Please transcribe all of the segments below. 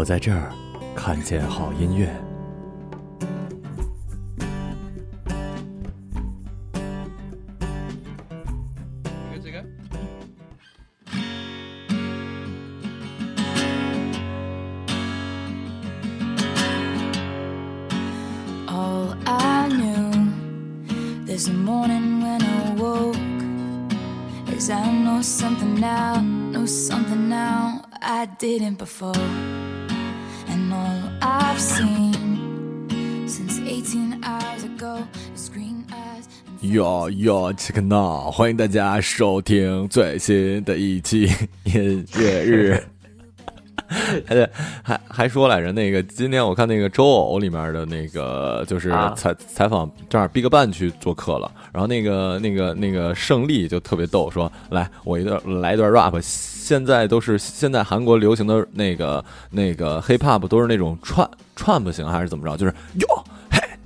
我在这儿看见好音乐。哟哟，check now！欢迎大家收听最新的一期音乐日。而 且还还说来着，那个今天我看那个周偶里面的那个就是啊采采访正好 Big Bang 去做客了，然后那个那个那个胜利就特别逗，说来我一段来一段 rap，现在都是现在韩国流行的那个那个 hip hop 都是那种串串不行还是怎么着，就是哟嘿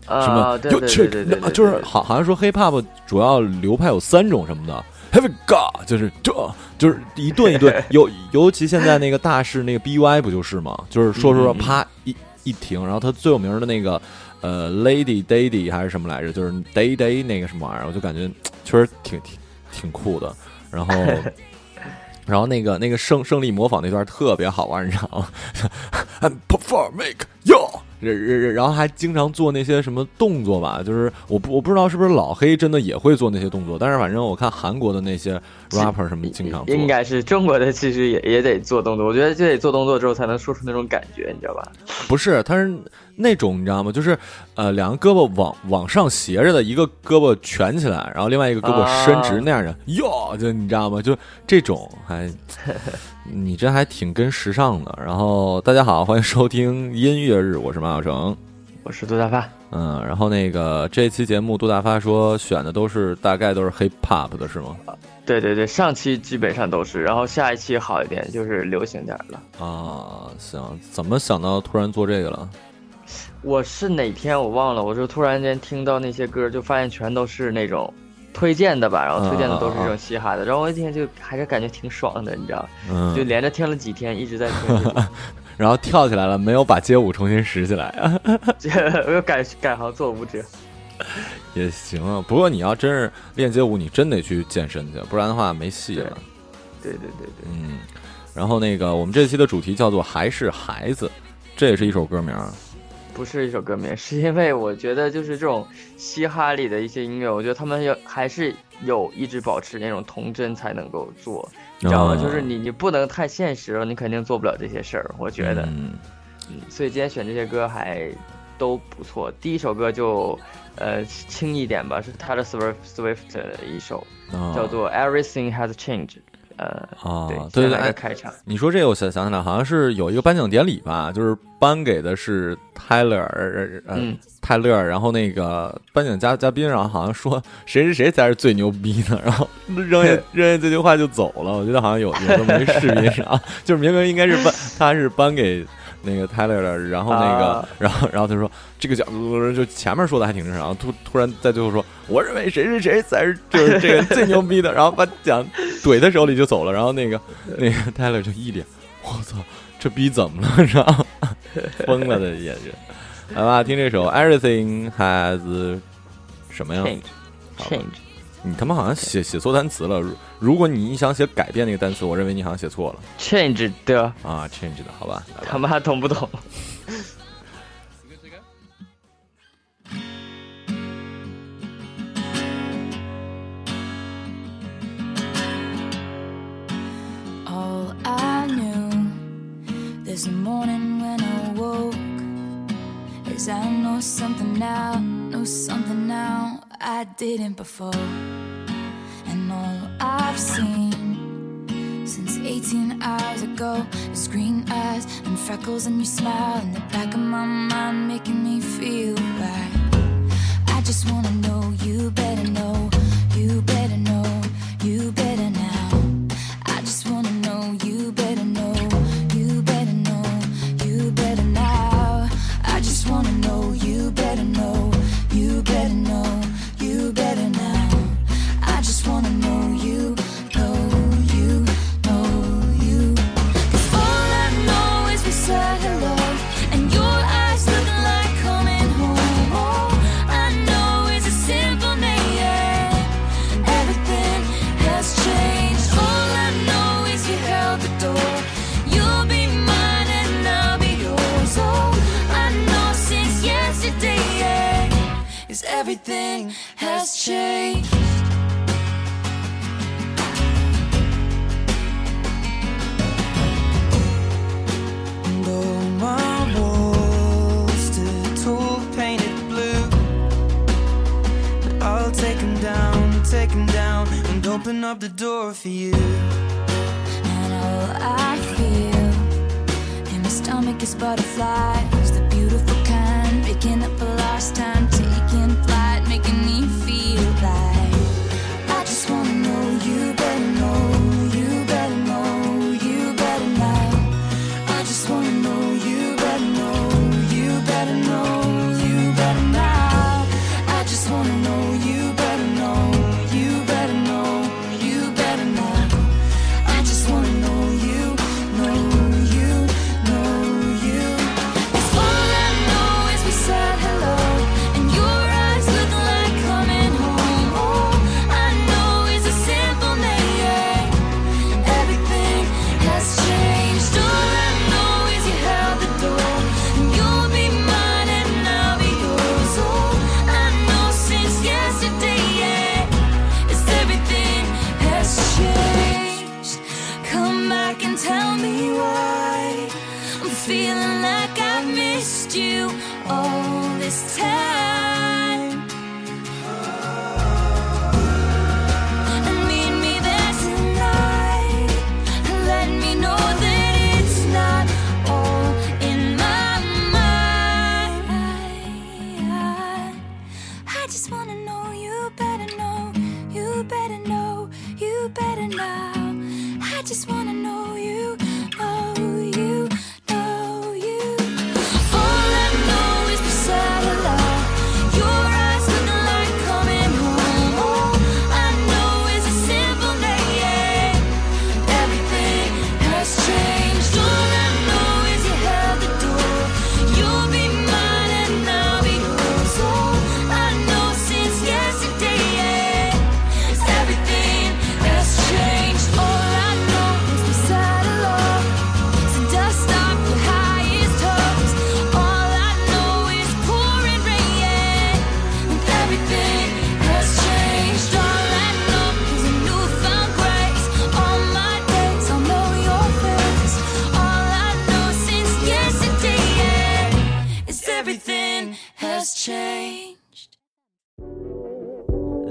什么啊，对有对这个对对对，就是好，好像说 hip hop 主要流派有三种什么的，have God，就是这就是一顿一顿，尤尤其现在那个大势那个 by 不就是吗？就是说说说啪一一停，然后他最有名的那个呃 lady daddy 还是什么来着，就是 day day 那个什么玩意儿，我就感觉确实挺挺挺酷的，然后。然后那个那个胜胜利模仿那段特别好玩，你知道吗？I'm performing yo，然然然后还经常做那些什么动作吧，就是我不我不知道是不是老黑真的也会做那些动作，但是反正我看韩国的那些 rapper 什么经常做，应该是中国的，其实也也得做动作。我觉得就得做动作之后才能说出那种感觉，你知道吧？不是，他是那种你知道吗？就是呃，两个胳膊往往上斜着的，一个胳膊蜷起来，然后另外一个胳膊伸直啊那样的，哟，就你知道吗？就这种还，你这还挺跟时尚的。然后大家好，欢迎收听音乐日，我是马小成。我是杜大发，嗯，然后那个这期节目杜大发说选的都是大概都是 hip hop 的是吗？对对对，上期基本上都是，然后下一期好一点，就是流行点儿了。啊，行，怎么想到突然做这个了？我是哪天我忘了，我就突然间听到那些歌，就发现全都是那种推荐的吧，然后推荐的都是这种嘻哈的，然后我一听就还是感觉挺爽的，你知道，嗯，就连着听了几天，一直在听，然后跳起来了，没有把街舞重新拾起来啊。这我又改改行做舞者。也行啊，不过你要真是练街舞，你真得去健身去，不然的话没戏了。对对对对，嗯，然后那个我们这期的主题叫做“还是孩子”，这也是一首歌名儿。不是一首歌名，是因为我觉得就是这种嘻哈里的一些音乐，我觉得他们要还是有一直保持那种童真才能够做，你知道吗？哦就是你你不能太现实了，你肯定做不了这些事儿。我觉得，嗯嗯所以今天选这些歌还都不错。第一首歌就呃轻一点吧，是他的 Swift Swift 的一首，啊叫做 Everything Has Changed。呃，啊，对，对对，开场。你说这个我想想起来，好像是有一个颁奖典礼吧，就是颁给的是泰勒尔，呃，嗯泰勒尔，然后那个颁奖嘉嘉宾，然后好像说谁谁谁才是最牛逼的，然后扔下 扔下这句话就走了。我觉得好像有有这么一视频上，就是明明应该是颁，他是颁给那个泰勒的，然后那个，啊然后然后他说这个角度就前面说的还挺正常，突突然在最后说，我认为谁谁谁才是就是这个最牛逼的，然后把奖怼他手里就走了，然后那个那个 Tyler 就一脸，我操，这逼怎么了？然后疯了的眼神。来吧，听这首《Everything Has》什么呀 Change。你他妈好像写写错单词了。如如果你想写改变那个单词，我认为你好像写错了 Change 的，啊，change 的好吧？他妈懂不懂？Didn't before. And all I've seen since 18 hours ago is green eyes and freckles and your smile in the back of my mind, making me feel right. I just wanna know you better know, everything has changed. And all my walls tall painted blue. I'll take 'em down, take 'em down, and open up the door for you. And all I feel in my stomach is butterflies, the beautiful kind, picking up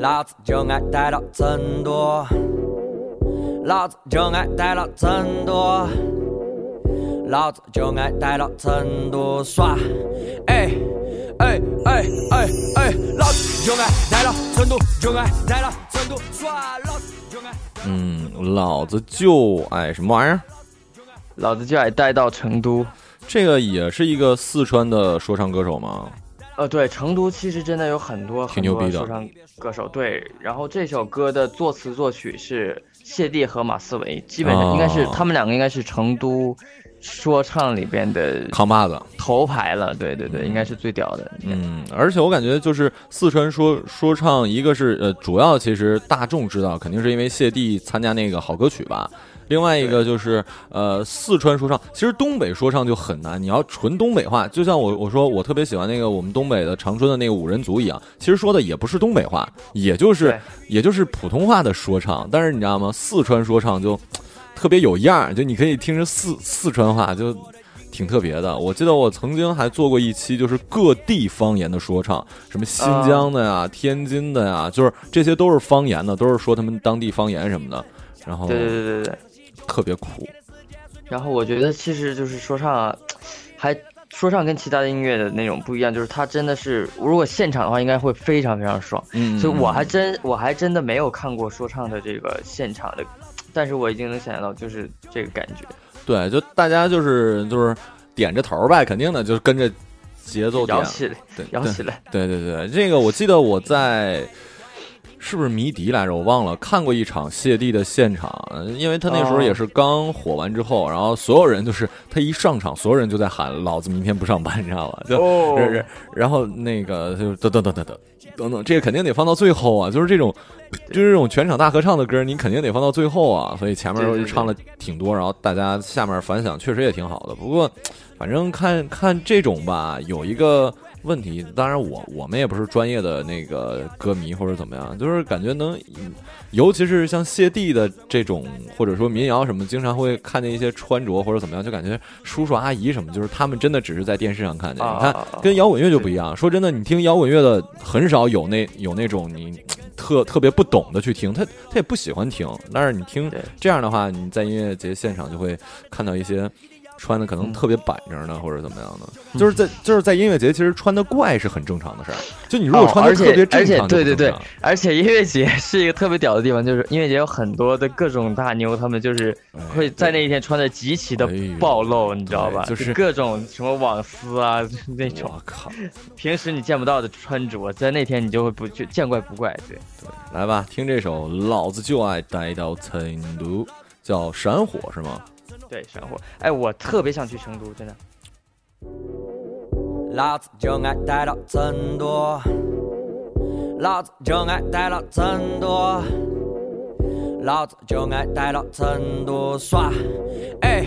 老子就爱待到成都，老子就爱待到成都，老子就爱待到成都耍，哎哎哎哎哎，老子就爱待到成都，就爱待到成都耍，老子就爱。嗯，老子就爱什么玩意儿？老子就爱待到成都。这个也是一个四川的说唱歌手吗？呃，对，成都其实真的有很多很多说唱歌手。对，然后这首歌的作词作曲是谢帝和马思唯，基本上应该是、哦他们两个应该是成都说唱里边的扛把子。头牌了。对对对，应该是最屌的。嗯，而且我感觉就是四川说说唱，一个是呃，主要其实大众知道，肯定是因为谢帝参加那个好歌曲吧。另外一个就是呃，四川说唱，其实东北说唱就很难，你要纯东北话，就像我我说我特别喜欢那个我们东北的长春的那个五人组一样，其实说的也不是东北话，也就是也就是普通话的说唱，但是你知道吗？四川说唱就特别有样儿，就你可以听着四四川话就。挺特别的，我记得我曾经还做过一期，就是各地方言的说唱，什么新疆的呀、天津的呀，就是这些都是方言的，都是说他们当地方言什么的，然后对对对对对。特别苦。然后我觉得其实就是说唱啊，还说唱跟其他的音乐的那种不一样，就是它真的是，如果现场的话，应该会非常非常爽。嗯，所以我还真我还真的没有看过说唱的这个现场的，但是我已经能想象到就是这个感觉。对，就大家就是就是点着头呗，肯定的，就是跟着节奏点摇起来，对，摇起来。对对对，这个我记得我在。是不是迷笛来着？我忘了看过一场谢帝的现场，因为他那时候也是刚火完之后，然后所有人就是他一上场，所有人就在喊“老子明天不上班”，你知道吧？就，然后那个就等等等等等等等，这个肯定得放到最后啊！就是这种，就是这种全场大合唱的歌，你肯定得放到最后啊！所以前面唱了挺多，然后大家下面反响确实也挺好的。不过，反正看看这种吧，有一个。问题，当然我我们也不是专业的那个歌迷或者怎么样，就是感觉能，尤其是像谢帝的这种，或者说民谣什么，经常会看见一些穿着或者怎么样，就感觉叔叔阿姨什么，就是他们真的只是在电视上看见。你看，跟摇滚乐就不一样。说真的，你听摇滚乐的很少有那有那种你特特别不懂的去听，他他也不喜欢听。但是你听这样的话，你在音乐节现场就会看到一些。穿的可能特别板正的，或者怎么样的，就是在就是在音乐节，其实穿的怪是很正常的事儿。就你如果穿的特别正常，对对对，而且音乐节是一个特别屌的地方，就是音乐节有很多的各种大妞，他们就是会在那一天穿的极其的暴露，你知道吧？就是各种什么网丝啊那种，我靠，平时你见不到的穿着，在那天你就会不就见怪不怪。对对，来吧，听这首《老子就爱待到成都》，叫《闪火》是吗？对，生活。哎，我特别想去成都，真的。老子就爱待到成都，老子就爱待到成都，老子就爱待到成都耍。哎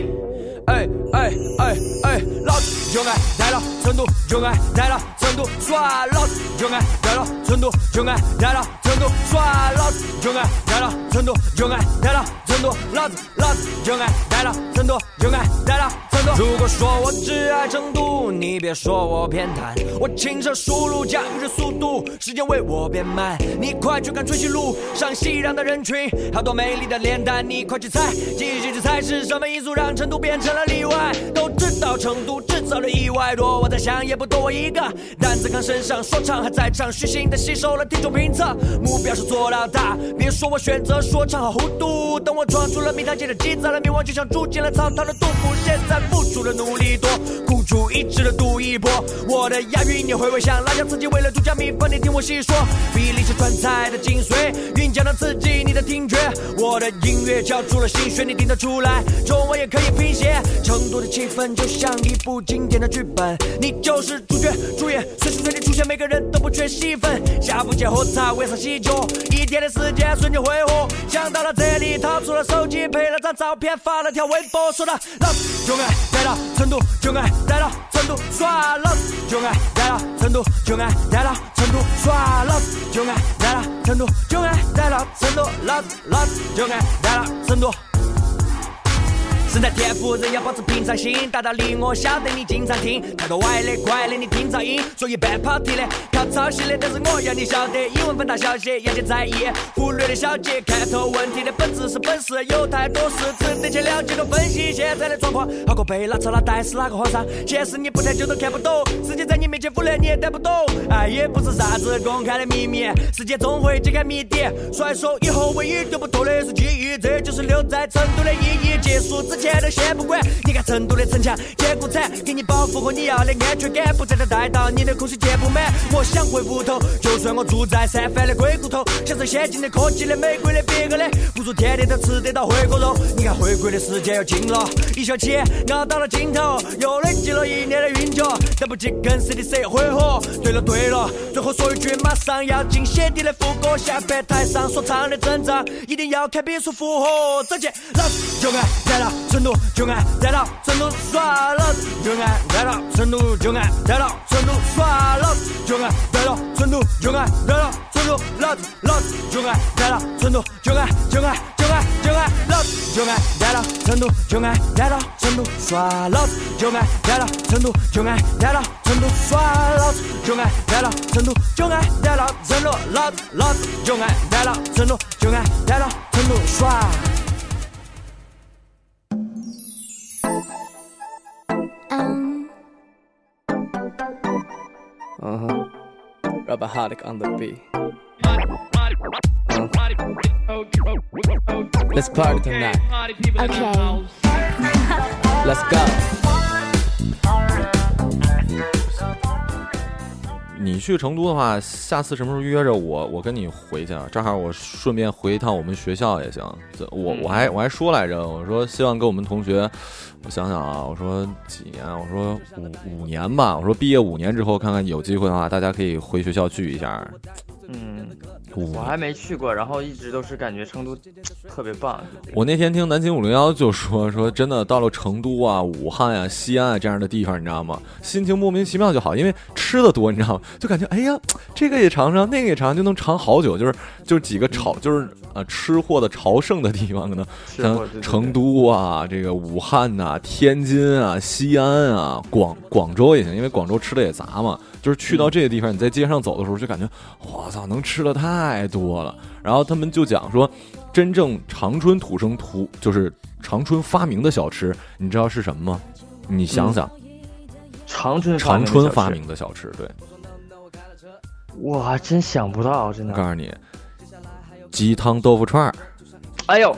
哎哎哎哎，老子就爱来了成都，就爱来了成都耍。老子就爱来了成都，就爱来了成都耍。老子就爱来了成都，就爱来了。成都，老子老子就爱来了成都，就爱来了。如果说我只爱成都，你别说我偏袒。我轻车熟路，驾驭着速度，时间为我变慢。你快去看春熙路上熙攘的人群，好多美丽的脸蛋，你快去猜，继续去猜是什么因素让成都变成了例外。都知道成都制造了意外，多我在想也不多我一个。担子扛身上，说唱还在唱，虚心的吸收了听众评测，目标是做到大。别说我选择说唱和糊涂，等我。闯出了名堂，接着积攒了名望，就像住进了草堂的杜甫。现在付出的努力多，孤注一掷的赌一波。我的押韵你会不会像辣椒刺激？为了独家秘方，你听我细说。比例是川菜的精髓，韵脚能刺激你的听觉。我的音乐交出了心血，你听得出来？中文也可以拼写。成都的气氛就像一部经典的剧本，你就是主角，主演随时随地出现，每个人都不缺戏份。下不接喝茶，为啥洗脚？一天的时间瞬间挥霍，想到了这里，掏出了。手机拍了张照片，发了条微博，说道：老子就爱来到成都，就爱来到成都耍。老子就爱来到成都，就爱来到成都耍。老子就爱来到成都，就爱来到成都。老子老子就爱来到成都。身在天府，人要保持平常心。大道理我晓得你经常听，太多歪的怪的你听噪音，所以半跑题的靠抄袭的。但是我要你晓得，英文分大小写要去在意，忽略的小节，看透问题的本质是本事。有太多事值得去了解和分析。现在的状况好过被拉扯拉带死哪个皇上？现实你不探究都看不懂，世界在你面前腐烂你也带不懂。爱也不是啥子公开的秘密，世界总会揭开谜底。甩手以后唯一丢不脱的是记忆，这就是留在成都的意义。结束之前。钱都先不管，你看成都的城墙坚固惨，给你保护和你要的安全感，不再的带到你的空虚填不满。我想回屋头，就算我住在三番的鬼谷头，享受先进的科技的美国的别个的，不如天天都吃得到回锅肉。你看回国的时间又近了，一学期熬到了尽头，又累积了一年的韵脚，等不及跟 CDC 会合。对了对了，最后说一句，马上要进鞋底的副歌，下半台上说唱的阵仗，一定要看笔数符合。走起，老子就爱来了。成都就爱带到成都耍，老子就爱带到成都就爱带到成都耍，老子就爱带到成都就爱带到成都，老子老子就爱带到成都就爱就爱就爱就爱，老子就爱带到成都就爱带到成都耍，老子就爱带到成都就爱带到成都耍，老子就爱带到成都就爱带到成都，老子老子就爱带到成都就爱带到成都耍。Holic on the beat. Uh. Let's party tonight. Okay. Let's go. 你去成都的话，下次什么时候约着我，我跟你回去啊？正好我顺便回一趟我们学校也行。这我我还我还说来着，我说希望跟我们同学，我想想啊，我说几年？我说五五年吧。我说毕业五年之后，看看有机会的话，大家可以回学校聚一下。嗯，我还没去过，然后一直都是感觉成都特别棒。我那天听南京五零幺就说说，真的到了成都啊、武汉啊、西安啊这样的地方，你知道吗？心情莫名其妙就好，因为吃的多，你知道吗？就感觉哎呀，这个也尝尝，那个也尝尝，就能尝好久。就是就是几个朝，就是呃吃货的朝圣的地方，可能像成都啊、这个武汉呐、天津啊、西安啊、广广州也行，因为广州吃的也杂嘛。就是去到这个地方，你在街上走的时候，就感觉我操，能吃的太多了。然后他们就讲说，真正长春土生土就是长春发明的小吃，你知道是什么吗？你想想，长春长春发发明明的小吃，对我还真想不到，真的。我告诉你，鸡汤豆腐串儿，哎呦，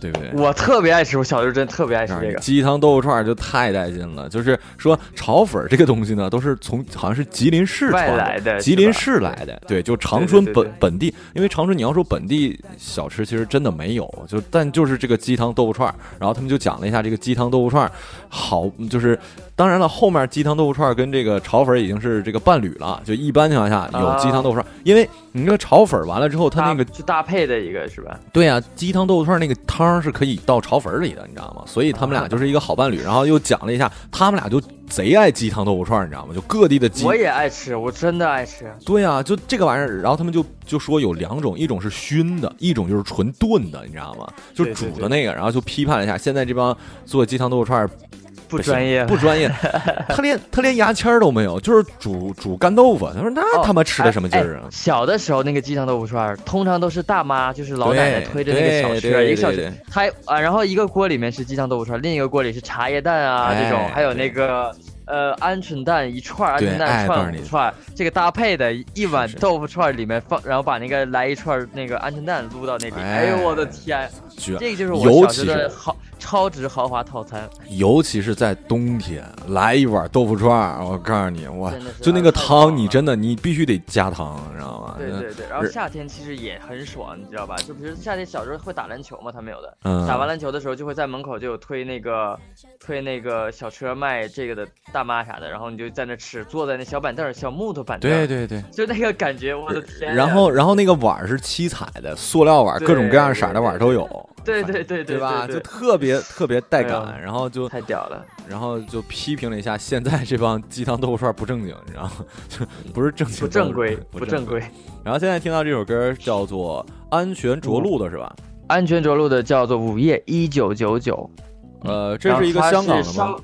对不对？我特别爱吃，我小时候真特别爱吃这个。鸡汤豆腐串儿就太带劲了。就是说炒粉儿这个东西呢，都是从好像是吉林市外传来的吉林市来的。对，就长春本本地，因为长春你要说本地小吃，其实真的没有。就但就是这个鸡汤豆腐串儿，然后他们就讲了一下这个鸡汤豆腐串儿，好就是。当然了，后面鸡汤豆腐串儿跟这个炒粉儿已经是这个伴侣了。就一般情况下有鸡汤豆腐串儿，因为你这个炒粉儿完了之后，它那个搭就搭配的一个是吧？对呀、鸡汤豆腐串那个汤是可以到炒粉里的，你知道吗？所以他们俩就是一个好伴侣。然后又讲了一下，他们俩就贼爱鸡汤豆腐串，你知道吗？就各地的鸡。我也爱吃，我真的爱吃。对呀、就这个玩意儿。然后他们就就说有两种，一种是熏的，一种就是纯炖的，你知道吗？就煮的那个。然后就批判了一下，现在这帮做鸡汤豆腐串不专业，不专业，他连 他连牙签儿都没有，就是煮煮干豆腐。他说那哦他妈吃的什么劲儿啊哎？小的时候那个鸡汤豆腐串，通常都是大妈，就是老奶奶推着那个小对车，一个小对车，还啊，然后一个锅里面是鸡汤豆腐串，另一个锅里是茶叶蛋啊哎这种，还有那个。呃，鹌鹑蛋一串，鹌鹑蛋串串，这个搭配的一碗豆腐串里面放，然后把那个来一串那个鹌鹑蛋撸到那里，哎哎呦我的天，这个就是我小时候的是豪超值豪华套餐，尤其是在冬天，来一碗豆腐串儿，我告诉你，哇真的，是就那个汤，你真的你必须得加汤，你知道吗？对对对，然后夏天其实也很爽，你知道吧？就比如夏天小时候会打篮球嘛，他们有的，嗯，打完篮球的时候就会在门口就有推那个推那个小车卖这个的大妈啥的，然后你就在那吃，坐在那小板凳儿小木头板凳，对，对对。就那个感觉，我的天呀！然后，然后那个碗是七彩的，塑料碗各种各样色的碗都有，对对对对吧？对就特别特别带感，然后就太屌了，然后就批评了一下现在这帮鸡汤豆腐串不正经，你知道吗？就不是正经，不正规，不不正。规。然后现在听到这首歌叫做《安全着陆》的是吧？安全着陆的叫做《午夜一九九九》，呃，这是一个香港的吗？？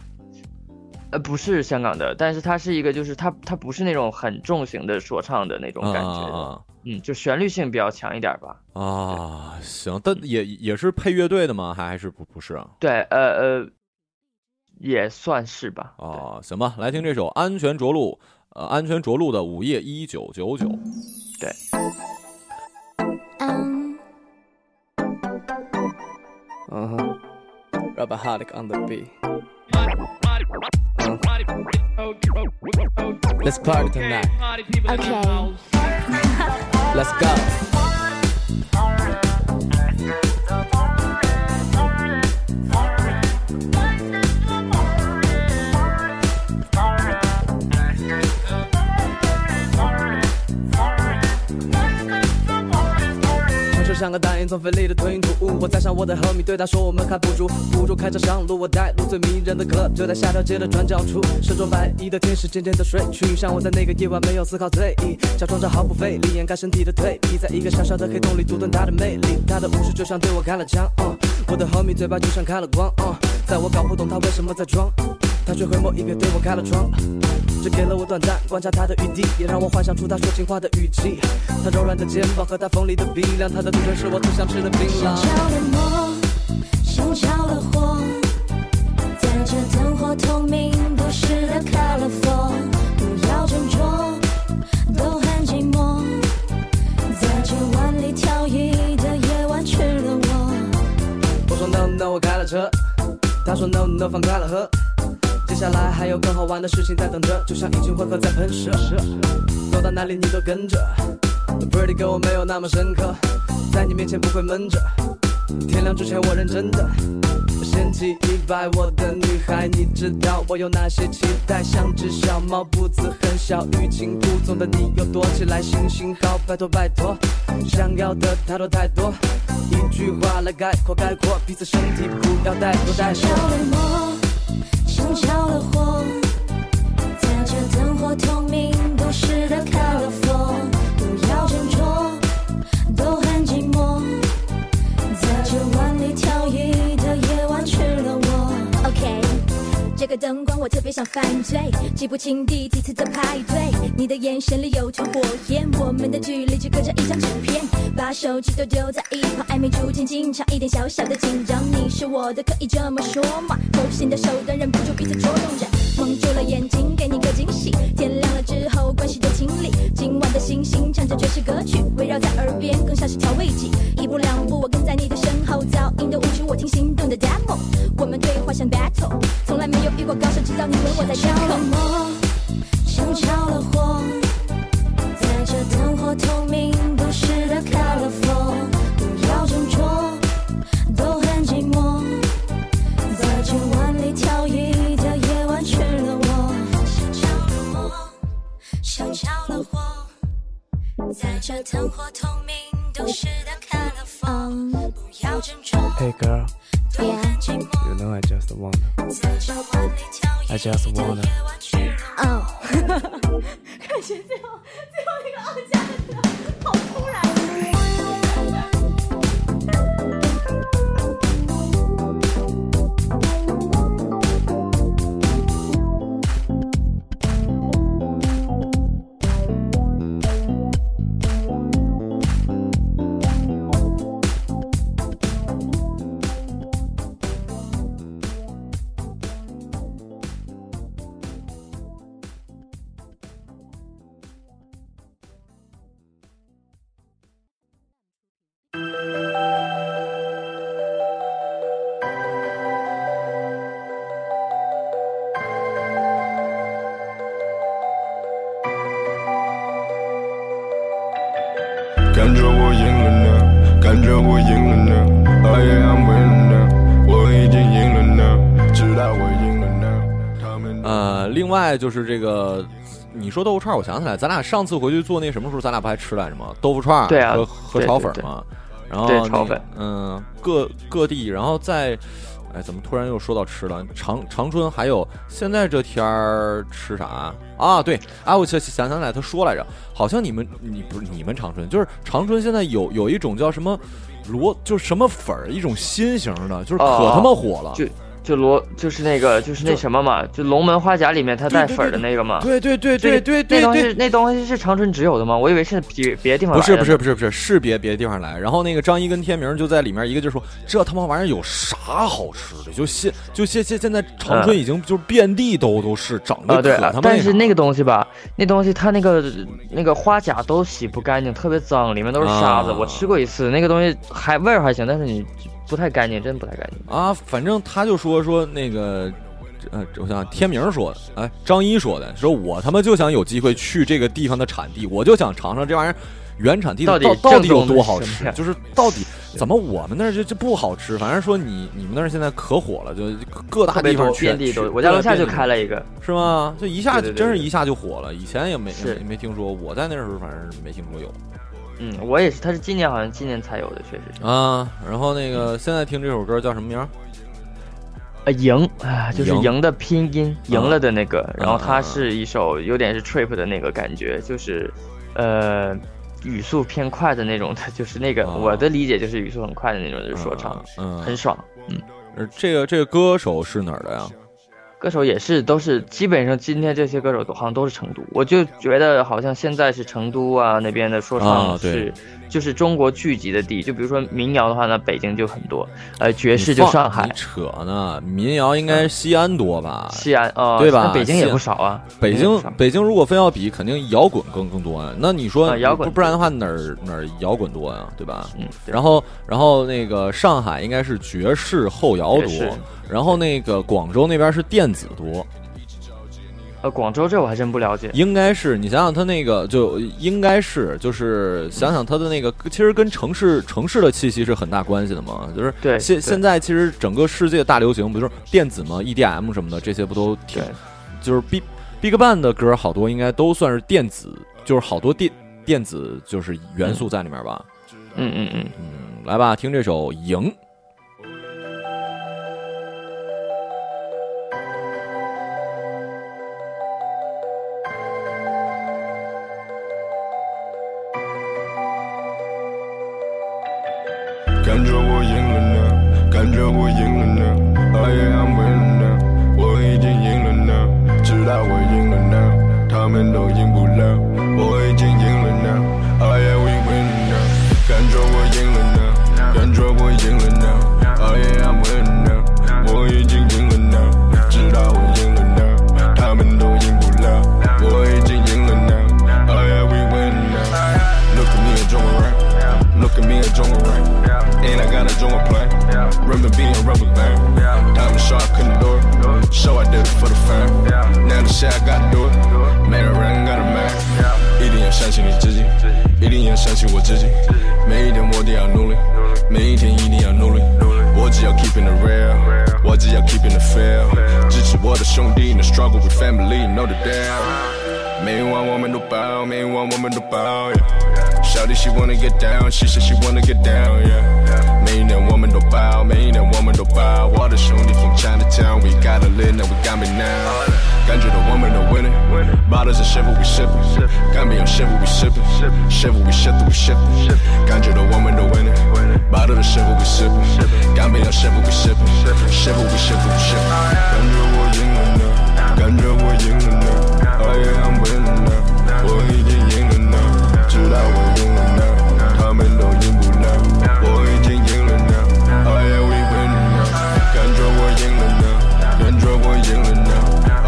呃，不是香港的，但是它是一个，就是它它不是那种很重型的说唱的那种啊感觉的，啊嗯，就旋律性比较强一点吧。啊啊！行，但也也是配乐队的吗？还还是不不是啊？对，呃呃，也算是吧。对哦，行吧，来听这首《安全着陆》，呃，《安全着陆》的午夜一九九九。对，Um, Uh huh. Rubber Holic on the beat. Uh. Let's party tonight. okay. Let's go. 像个大烟囱费力的吞云吐雾，我载上我的 homie，对他说我们还不如不如开车上路。我带路最迷人的歌就在下条街的转角处，身着白衣的天使渐渐的睡去，像我在那个夜晚没有丝毫醉意，假装着毫不费力掩盖身体的退避，在一个小小的黑洞里独吞它的魅力。他的武士就像对我开了枪，嗯，我的 homie 嘴巴就像开了光，嗯，在我搞不懂他为什么在装，他却回眸一瞥，对我开了窗。这给了我短暂观察他的余地，也让我幻想出他说情话的语气。他柔软的肩膀和他锋利的鼻梁，他的嘴唇是我最想吃的冰榔。小。想着的梦，小着的火，在这灯火通明，不时的 colorful，不要斟酌，都很寂寞。在这万里挑一的夜晚，吃了我。我说 no，no，我开了车。他说 no，no，放开了喝。接下来还有更好玩的事情在等着，就像一群混合在喷射，走到哪里你都跟着。Pretty girl 我没有那么深刻，在你面前不会闷着。天亮之前我认真的。掀起一百，我的女孩，你知道我有哪些期待？像只小猫，步子很小，欲擒故纵的你又躲起来，行行好，拜托拜托，想要的太多太多，一句话来概括概括，彼此身体不要带多带像着了魔，像着了火，在这灯火通明都市的 colorful，不要斟酌，这个灯光我特别想犯罪，记不清第几次的排队。你的眼神里有团火焰，我们的距离只隔着一张纸片，把手机都丢在一旁，暧昧逐渐紧张，一点小小的紧张。你是我的，可以这么说吗？偷心的手段忍不住彼此捉弄着，蒙住了眼睛，给你个惊喜。天亮了之后，关系都清理。今晚的星星唱着爵士歌曲，围绕在耳边，更像是调味剂。到你外就是这个，你说豆腐串儿，我想起来，咱俩上次回去做那什么时候，咱俩不还吃来着吗？豆腐串儿对啊和和炒粉嘛。然后炒粉嗯，各各地，然后在，哎，怎么突然又说到吃了？长长春还有现在这天儿吃啥啊？对啊，我想想想起来，他说来着，好像你们你不是你们长春，就是长春现在有有一种叫什么螺，就是什么粉儿，一种新型的，就是可哦他妈火了。就就罗就是那个就是那什么嘛，就龙门花甲里面它带粉儿的对对对那个嘛。对对对对对对对那东西那东西是长春只有的吗？我以为是别别的地方不是不是不是不是是别别的地方来，然后那个张一跟天明就在里面一个就说这他妈玩意儿有啥好吃的？就现就现现现在长春已经就是遍地都都是长得可他妈，但是那个东西吧，那东西它那个那个花甲都洗不干净，特别脏，里面都是沙子。啊我吃过一次，那个东西还味儿还行，但是你不太干净，真不太干净。啊，反正他就说说那个。呃，我想想天明说的，哎，张一说的，说我他妈就想有机会去这个地方的产地，我就想尝尝这玩意儿原产地到底到到底有多好吃，就是到底怎么我们那儿就就不好吃，反正说你你们那儿现在可火了，就各大地方全遍地都有。我家楼下就开了一个，是吗？就一下真是一下就火了，以前也没是也没听说，我在那时候反正是没听说有嗯，我也是，他是今年好像今年才有的，确实是。啊。然后那个现在听这首歌叫什么名儿？呃，赢啊，就是赢赢的拼音，赢了的那个。然后啊啊它是一首有点是 trip 的那个感觉，就是呃语速偏快的那种的，就是那个啊我的理解就是语速很快的那种，就是说唱，嗯，很爽。嗯，呃这个这个歌手是哪儿的呀？歌手也是都是基本上今天这些歌手都好像都是成都，我就觉得好像现在是成都啊那边的说唱是、就是中国聚集的地，就比如说民谣的话那，北京就很多，呃，爵士就上海。你、扯呢，民谣应该西安多吧？西安啊，对吧？北京也不少啊，北京北京如果非要比，肯定摇滚更更多啊。那你说啊摇滚。不不然的话哪儿哪儿摇滚多呀？对吧？嗯，然后然后那个上海应该是爵士后摇多，然后那个广州那边是电子多，呃，广州这我还真不了解，应该是你想想他那个就应该是就是想想他的那个其实跟城市城市的气息是很大关系的嘛，就是现现在其实整个世界大流行不就是电子嘛，EDM 什么的这些不都挺就是 Big Big Bang 的歌好多应该都算是电子，就是好多电电子就是元素在里面吧。嗯嗯嗯，嗯，来吧，听这首《赢》。呢，知道我赢了呢，他们都赢不了，我已经赢了呢，Oh yeah we winning now，感觉我赢了呢，感觉我赢了呢，Oh yeah I'm winning now，我已经赢了呢，知道我赢了呢，他们都赢不了，我已经赢了呢，Oh yeah we winning now，Look at me in 中国 rap，Look at me in 中国 rap。And I got a joint play. Remember being rubber band. shit I gotta do it. Made a ring, got a man. 一定要相信你自己，一定要相信我自己。每一天我都要努力，每一天一定要努力。我只要 keeping it real，我只要 keeping it fair。支持我的兄弟，no struggle with family，know the deal。 每晚我们都爆，每晚我们都爆。Yeah. 小弟 she wanna get down, she said she wanna get down, yeah. 每一年我们都爆，每一年我们都爆。我的兄弟 from Chinatown, we gotta live now, we got me now. 感觉到我们都 winning, bottles and shit what we sipping. 干杯用 shit what we sipping, shit what we shit what we shipping. 感觉到我们都 winning, bottles and shit what we sipping. 干杯用 shit what we sipping, shit what we shit what we shipping. 感觉我赢了呢，感觉我赢了呢。Oh yeah, I'm winning now，我已经赢了呢，知道我赢了呢，他们都赢不了，我已经赢了呢。Oh yeah, we winning now，感觉我赢了呢，感觉我赢了呢。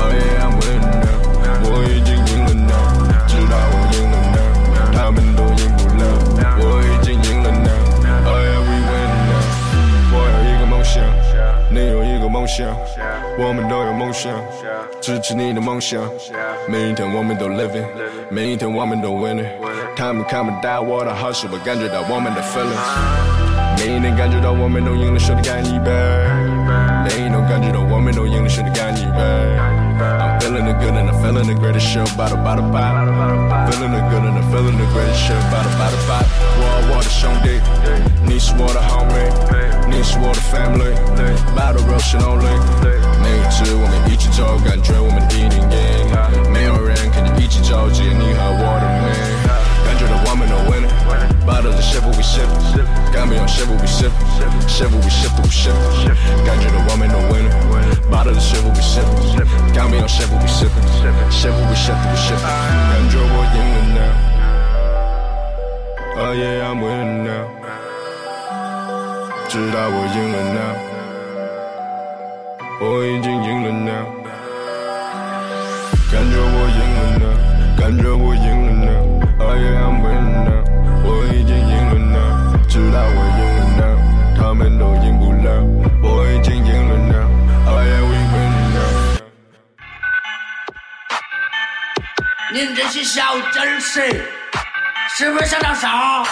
Oh yeah, I'm winning now，我已经赢了呢，知道我赢了呢，他们都赢不了，我已经赢了呢。Oh yeah, we winning now，我有一个梦想，你有一个梦想，我们都有梦想。支持你的梦想。每一天我们都 living，每一天我们都 winning。他们看不到我的好，是我感觉到我们的 feelings。每一天感觉到我们都赢了，兄弟干一杯。每一天感觉到我们都赢了，兄弟干一杯。I'm feeling the good and I'm feeling the greatest shit about about about. Feeling the good and I'm feeling the greatest shit about about about. 我我的兄弟，你是我的 homie，你是我的 family。Battle real shit only。每一次我们一起走，感觉我们一定赢。没有人跟你一起走，只有你和我的命。感觉到我们都 winning。Bottles of shit what we sip，干杯用 shit what we sip，shit what we sip what we sip。感觉到我们都 winning。Bottles of shit what we sip，干杯用 shit what we sip，shit what we sip what we sip。感觉我赢了 now。 Oh yeah I'm winning now。知道我赢了 now。我已经赢了 now。感觉我赢了呢，感觉我赢了呢。Oh yeah I'm winning now。我已经赢了 now.，知道我赢了 now,，他们都赢不了，我已经赢了 now. Oh yeah we winning now。您这些小子儿是是不是想当少？啊？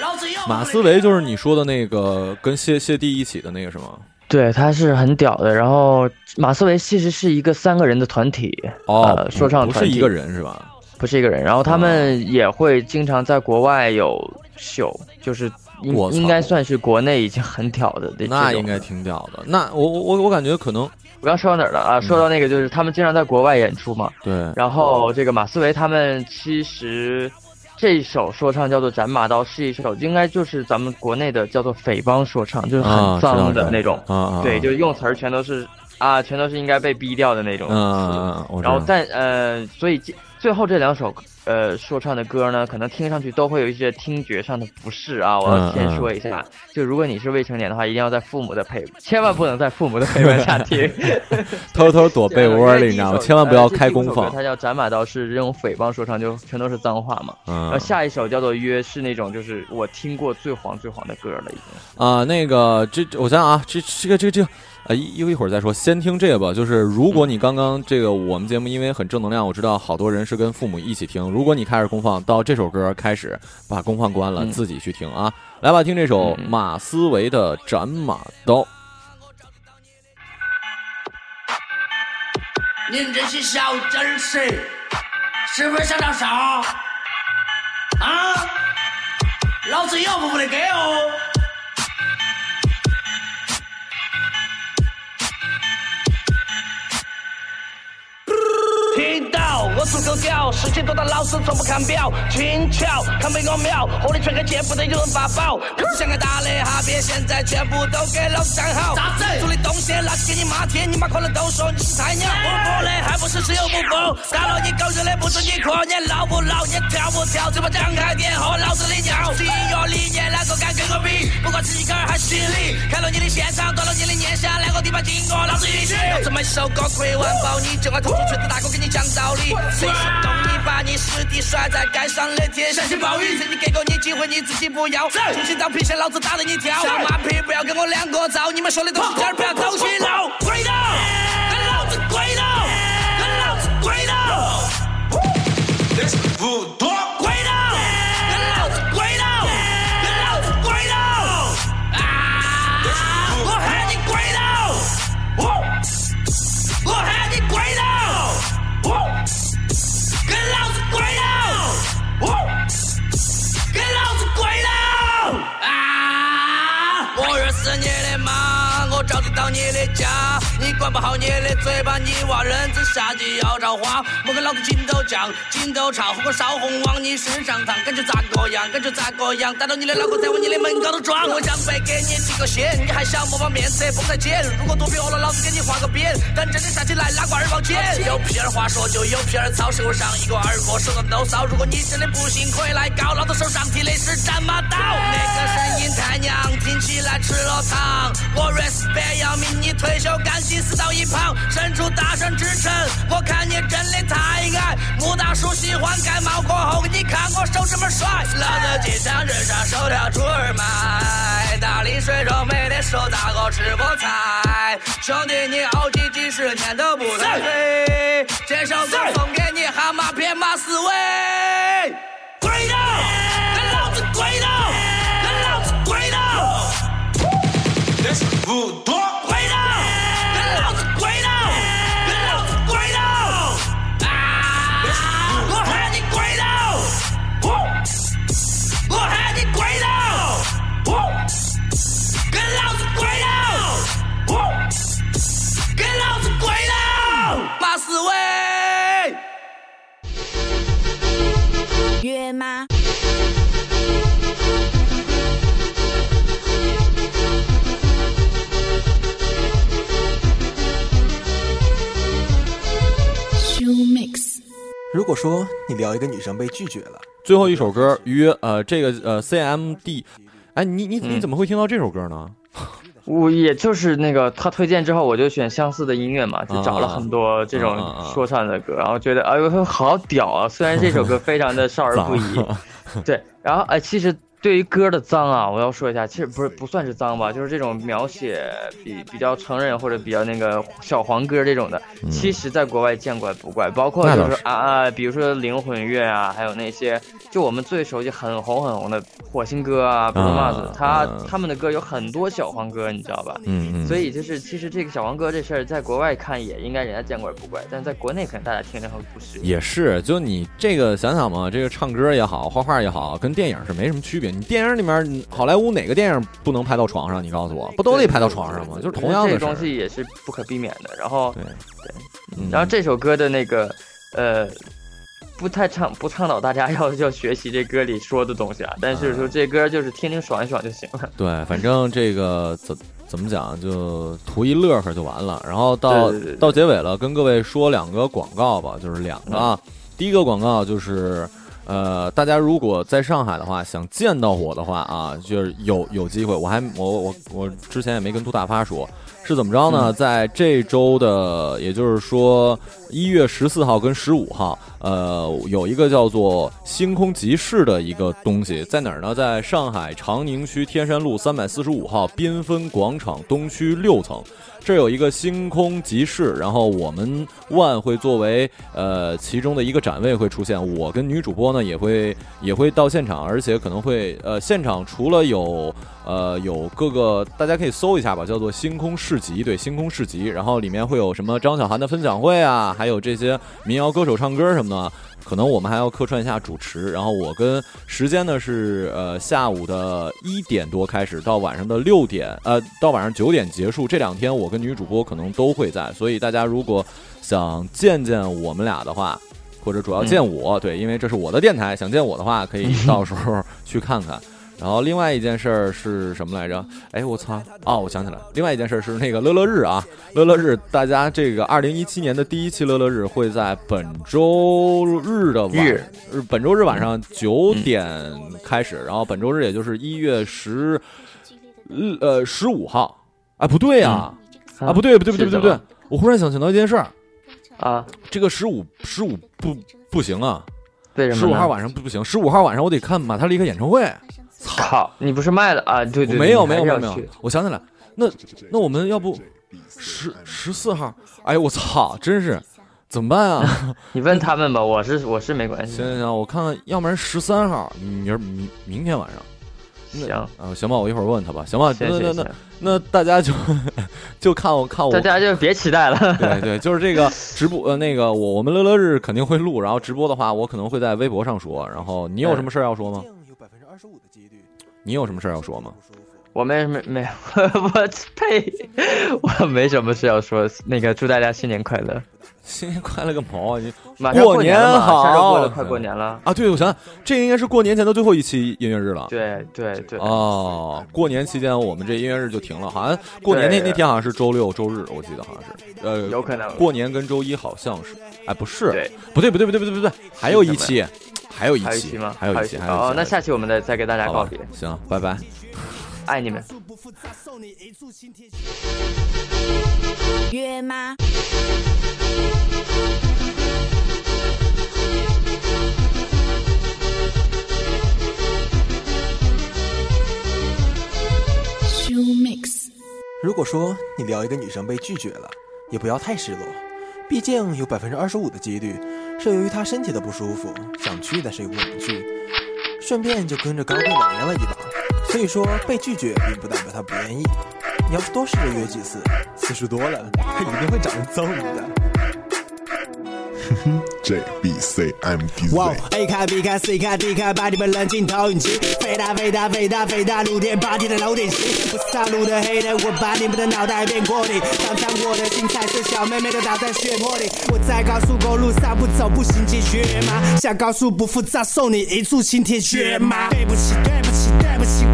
老子要马思唯就是你说的那个跟谢谢帝一起的那个是吗？对，他是很屌的。然后马思唯其实是一个三个人的团体，哦，呃说唱团体不是一个人是吧？不是一个人。然后他们也会经常在国外有秀，就是应我应该算是国内已经很屌的那应该挺屌的。那我我我我感觉可能我刚说到哪儿了啊？说到那个就是他们经常在国外演出嘛。对然后这个马思唯他们其实这首说唱叫做《斩马刀》，是一首应该就是咱们国内的叫做匪帮说唱，就是啊很脏的那种。啊啊，对，啊就是用词儿全都是啊，全都是应该被逼掉的那种。嗯然后但呃，所以最后这两首呃说唱的歌呢，可能听上去都会有一些听觉上的不适啊。我要嗯先嗯说一下，就如果你是未成年的话，一定要在父母的陪，千万不能在父母的陪伴下听。偷偷躲被窝里，你知道吗？千万不要开功放。放。它叫《斩马刀》，是这种诽谤说唱，就全都是脏话嘛。然嗯后下一首叫做《约》，是那种就是我听过最黄最黄的歌了，已经。啊，那个这我想想啊，这这个这个这个。呃，一一会儿再说，先听这个吧。就是如果你刚刚这个我们节目因为很正能量，我知道好多人是跟父母一起听。如果你开始公放到这首歌开始，把公放关了，嗯自己去听啊。来吧，听这首嗯马思唯的《斩马刀》。您这些小鸡儿是是不是想找少？啊？老子要不不得给哦！我足够屌，世界多大，老师从不看表，轻巧看被我秒，火力全开见不得有人发宝。不是想挨打的哈别现在全部都给老子站好。咋整做的东西拿去给你妈听，你妈可能都说你是菜鸟。我播的还不是只有不服，打了你狗日的不准你哭，你老不老，你跳不跳，嘴巴张开点和老子的尿。音乐理念哪个敢跟我比？不管自个儿还是心里，看了你的现场，断了你的念想，哪个地方经过老子一起。这么一首歌亏完爆，你就爱吐出锤子大哥给你讲道理。谁是动你把你尸体甩在街上的天？相信暴雨，曾经给过你机会，你自己不要。重新找皮鞋，老子打得你跳。小马屁不要跟我两个造，你们说的都是假儿，不要走起路。跪倒，跟老子跪倒，跟老子跪倒。Yeah. 夏季要着花，莫跟老子筋斗酱、筋斗炒，火锅烧红往你身上烫，感觉咋个样？感觉咋个样？逮到你的脑壳在往你的门高头撞，我将会给你提个醒，你还想莫把面色绷在肩？如果肚皮饿了，老子给你画个扁，等真的站起来拉罐儿往前。有屁儿话说就有屁儿操，手上一个二锅手上都骚。如果你真的不信，可以来告，老子手上提的是斩马刀。那个声音太娘，听起来吃了糖。我 respect 要命，你退休赶紧死到一旁，伸出大声支撑。我看你真的太矮，穆大叔喜欢盖帽过后，你看我手这么帅，老子经常人上手条猪儿卖，大力水肉没得手咋个吃菠菜？兄弟你熬几几十年都不太对，这首歌送给你蛤蟆片马思唯，跪倒，跟老子跪倒，跟老子跪倒。不。约吗。如果说你聊一个女生被拒绝了，最后一首歌约呃这个呃 CMD，哎你你你怎么会听到这首歌呢？我也就是那个他推荐之后，我就选相似的音乐嘛，就找了很多这种说唱的歌，然后觉得哎呦好屌啊！虽然这首歌非常的少儿不宜，对，然后哎，其实对于歌的脏啊，我要说一下，其实不是不算是脏吧，就是这种描写比比较成人或者比较那个小黄歌这种的，其实在国外见怪不怪，包括就是是啊啊，比如说灵魂乐啊，还有那些就我们最熟悉很红很红的火星哥啊，Bruno 啊 Mars，他嗯他们的歌有很多小黄歌，你知道吧？嗯嗯，所以就是，其实这个小黄歌这事儿，在国外看也应该人家见怪不怪，但在国内可能大家听着很不适应。也是，就你这个想想嘛，这个唱歌也好，画画也好，跟电影是没什么区别。你电影里面，好莱坞哪个电影不能拍到床上？你告诉我，不都得拍到床上吗？就是同样的这个东西也是不可避免的。然后，对对，嗯然后这首歌的那个，呃，不太倡不倡导大家 要要学习这歌里说的东西啊，但是说这歌就是听听爽一爽就行了。对，反正这个怎怎么讲，就图一乐呵就完了。然后到到结尾了，跟各位说两个广告吧，就是两个啊。第一个广告就是，呃，大家如果在上海的话，想见到我的话啊，就是有有机会，我还我我我之前也没跟杜大发说。是怎么着呢？在这周的，也就是说一月十四号跟十五号，呃，有一个叫做星空集市的一个东西，在哪儿呢？在上海长宁区天山路三百四十五号缤纷广场东区六层。这有一个星空集市，然后我们万会作为呃其中的一个展位会出现，我跟女主播呢也会也会到现场，而且可能会呃现场除了有呃有各个大家可以搜一下吧，叫做星空市集，对，星空市集，然后里面会有什么张小涵的分享会啊，还有这些民谣歌手唱歌什么的。可能我们还要客串一下主持，然后我跟时间呢是呃下午的一点多开始，到晚上的六点，呃到晚上九点结束。这两天我跟女主播可能都会在，所以大家如果想见见我们俩的话，或者主要见我，对，因为这是我的电台，想见我的话，可以到时候去看看。然后另外一件事儿是什么来着？哎，我操！哦，我想起来了，另外一件事儿是那个乐乐日啊，乐乐日，大家这个二零一七年的第一期乐乐日会在本周日的晚本周日晚上九点开始，然后本周日也就是一月十，呃十五号。哎，不对呀、啊，不对，不对，不对，不对，不对，我忽然想想到一件事儿，啊，这个十五十五不不行啊，为什么？十五号晚上不不行，十五号晚上我得看马塔利克演唱会。操，你不是卖了啊？对对，对没有没有没有没有我想起来，那那我们要不十十四号？哎呦我操，真是怎么办啊？你问他们吧，我是我是没关系行。行行，我看看，要不然十三号，明儿明明天晚上。那行啊，行吧，我一会儿问他吧。行吧，行那那那那大家就就看我看我大家就别期待了。对对，就是这个直播，呃，那个我我们乐乐日肯定会录，然后直播的话，我可能会在微博上说。然后你有什么事儿要说吗？有百分之二十五的几率。你有什么事儿要说吗？我没没没，我呸，我没什么事要说。那个祝大家新年快乐，新年快乐个毛啊！你马上过年好，下周过了，快过年了。啊！对，我想想，这应该是过年前的最后一期音乐日了。对对对，哦，过年期间我们这音乐日就停了，好像过年那那天好像是周六周日，我记得好像是，呃，有可能过年跟周一好像是，哎，不是，对，不对不对不对不对不对，还有一期，还有一期还有一期吗？还有一期，还有一期。哦，那下期我们再再给大家告别，行，拜拜。爱你们。约吗。如果说你撩一个女生被拒绝了，也不要太失落，毕竟有百分之二十五的几率是由于她身体的不舒服，想去但是又不能去，顺便就跟着刚被冷言了一把。所以说被拒绝并不代表他不愿意，你要是多试着约几次，次数多了，他一定会找人揍你的。J B C M D 哇 Z。，A 开 B 开 C 开 D 开，把你们扔进投影机，飞大飞大飞大飞大，露天 party 的楼顶席，我是上路的黑人，我把你们的脑袋变过顶，尝尝我的精彩，是小妹妹都倒在血泊里。我在高速公路上不走不行进血吗？下高速不复杂，送你一束擎天血吗？对不起对不起对不起，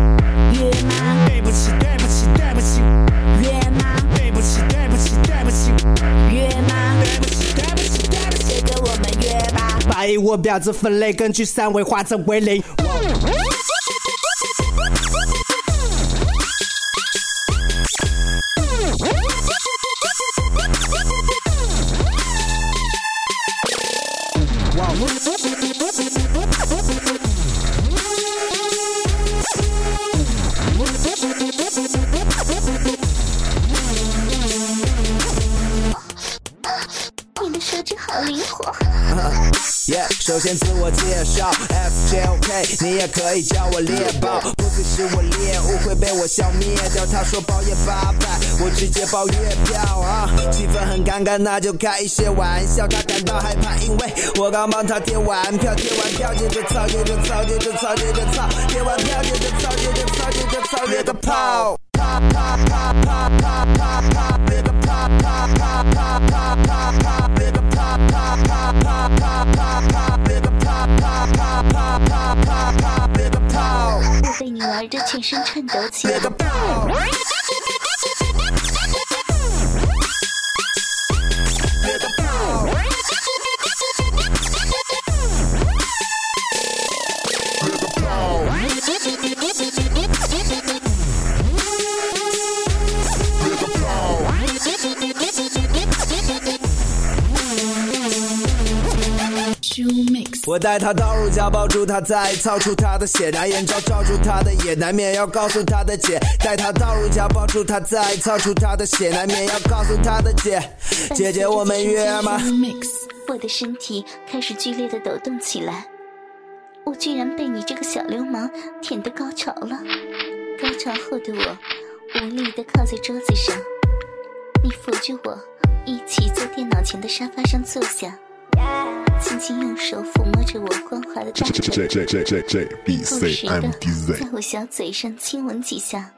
我表示分类，根据三维化成为零。你也可以叫我猎豹，不只是我猎物会被我消灭掉。他说包夜八百，我直接包月票啊，气氛很尴尬，那就开一些玩笑。他感到害怕，因为我刚帮他贴完票，贴完票接着操，接着操，接着操，接着操，贴完票接着操，接着操，接着操，约个炮。啪啪啪啪啪啪，儿子全身颤抖起来。我带他倒入家，抱住他，再操出他的血，拿眼罩罩住他的眼，难免要告诉他的姐。带他倒入家，抱住他，再操出他的血，难免要告诉他的姐。姐姐，我们约吗？我的身体开始剧烈的抖动起来，我居然被你这个小流氓舔得高潮了。高潮后的我无力的靠在桌子上，你扶着我一起在电脑前的沙发上坐下。轻轻用手抚摸着我光滑的大腿 J 不时的在我小嘴上亲吻几下。